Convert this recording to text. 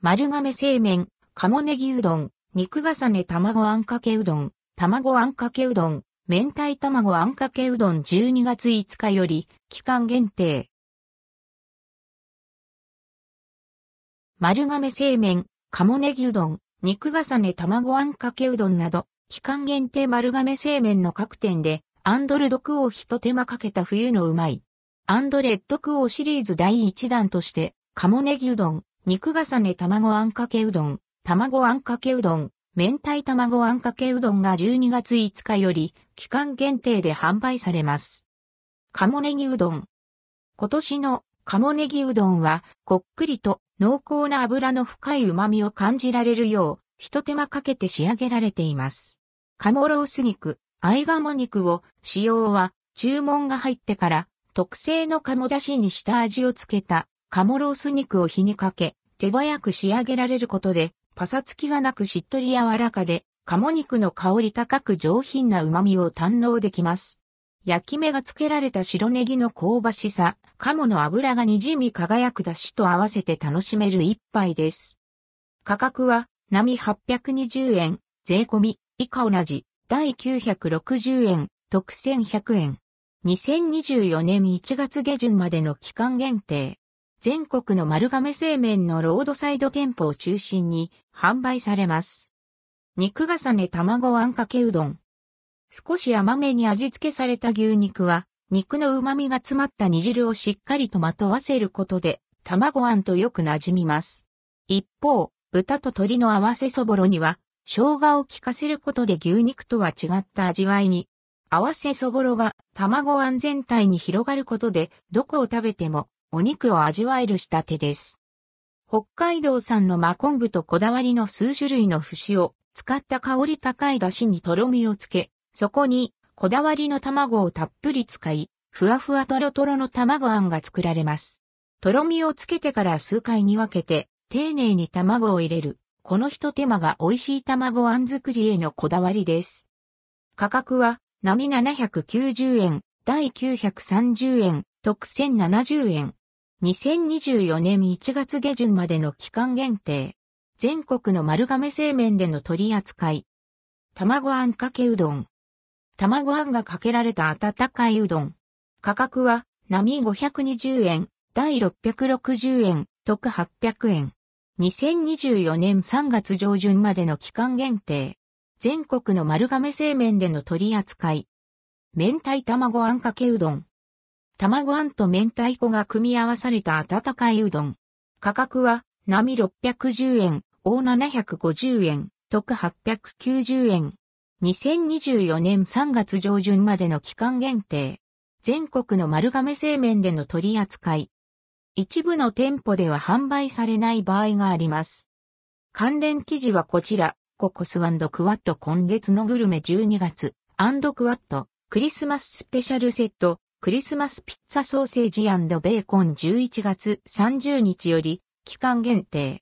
丸亀製麺、鴨ネギうどん、肉重ね卵あんかけうどん、卵あんかけうどん、明太卵あんかけうどん12月5日より、期間限定。丸亀製麺、鴨ネギうどん、肉重ね卵あんかけうどんなど、期間限定丸亀製麺の各店で、アンドルドクオー一手間かけた冬のうまい。アンドレッドクオーシリーズ第1弾として、鴨ネギうどん、肉重ね卵あんかけうどん、卵あんかけうどん、明太卵あんかけうどんが12月5日より期間限定で販売されます。鴨ネギうどん。今年の鴨ネギうどんは、こっくりと濃厚な脂の深い旨味を感じられるよう、一手間かけて仕上げられています。鴨ロース肉、合鴨肉を使用は、注文が入ってから、特製の鴨だしに下味をつけた、鴨ロース肉を火にかけ、手早く仕上げられることで、パサつきがなくしっとり柔らかで、鴨肉の香り高く上品な旨味を堪能できます。焼き目がつけられた白ネギの香ばしさ、鴨の油が滲み輝く出汁と合わせて楽しめる一杯です。価格は、並820円、税込み、以下同じ、第960円、特1100円。2024年1月下旬までの期間限定。全国の丸亀製麺のロードサイド店舗を中心に販売されます。肉重ね卵あんかけうどん。少し甘めに味付けされた牛肉は、肉の旨味が詰まった煮汁をしっかりとまとわせることで、卵あんとよく馴染みます。一方、豚と鶏の合わせそぼろには、生姜を効かせることで牛肉とは違った味わいに、合わせそぼろが卵あん全体に広がることで、どこを食べてもお肉を味わえる仕立てです。北海道産の真昆布とこだわりの数種類の節を使った香り高い出汁にとろみをつけ、そこに、こだわりの卵をたっぷり使い、ふわふわとろとろの卵あんが作られます。とろみをつけてから数回に分けて、丁寧に卵を入れる。この一手間が美味しい卵あん作りへのこだわりです。価格は、並790円、第930円、特1070円。2024年1月下旬までの期間限定。全国の丸亀製麺での取り扱い。卵あんかけうどん。卵あんがかけられた温かいうどん。価格は、並520円、第660円、特800円。2024年3月上旬までの期間限定。全国の丸亀製麺での取り扱い。明太卵あんかけうどん。卵あんと明太子が組み合わされた温かいうどん。価格は、並610円、大750円、特890円。2024年3月上旬までの期間限定。全国の丸亀製麺での取り扱い。一部の店舗では販売されない場合があります。関連記事はこちら、ココスクワット今月のグルメ12月、クワット、クリスマススペシャルセット、クリスマスピッツァソーセージベーコン11月30日より期間限定。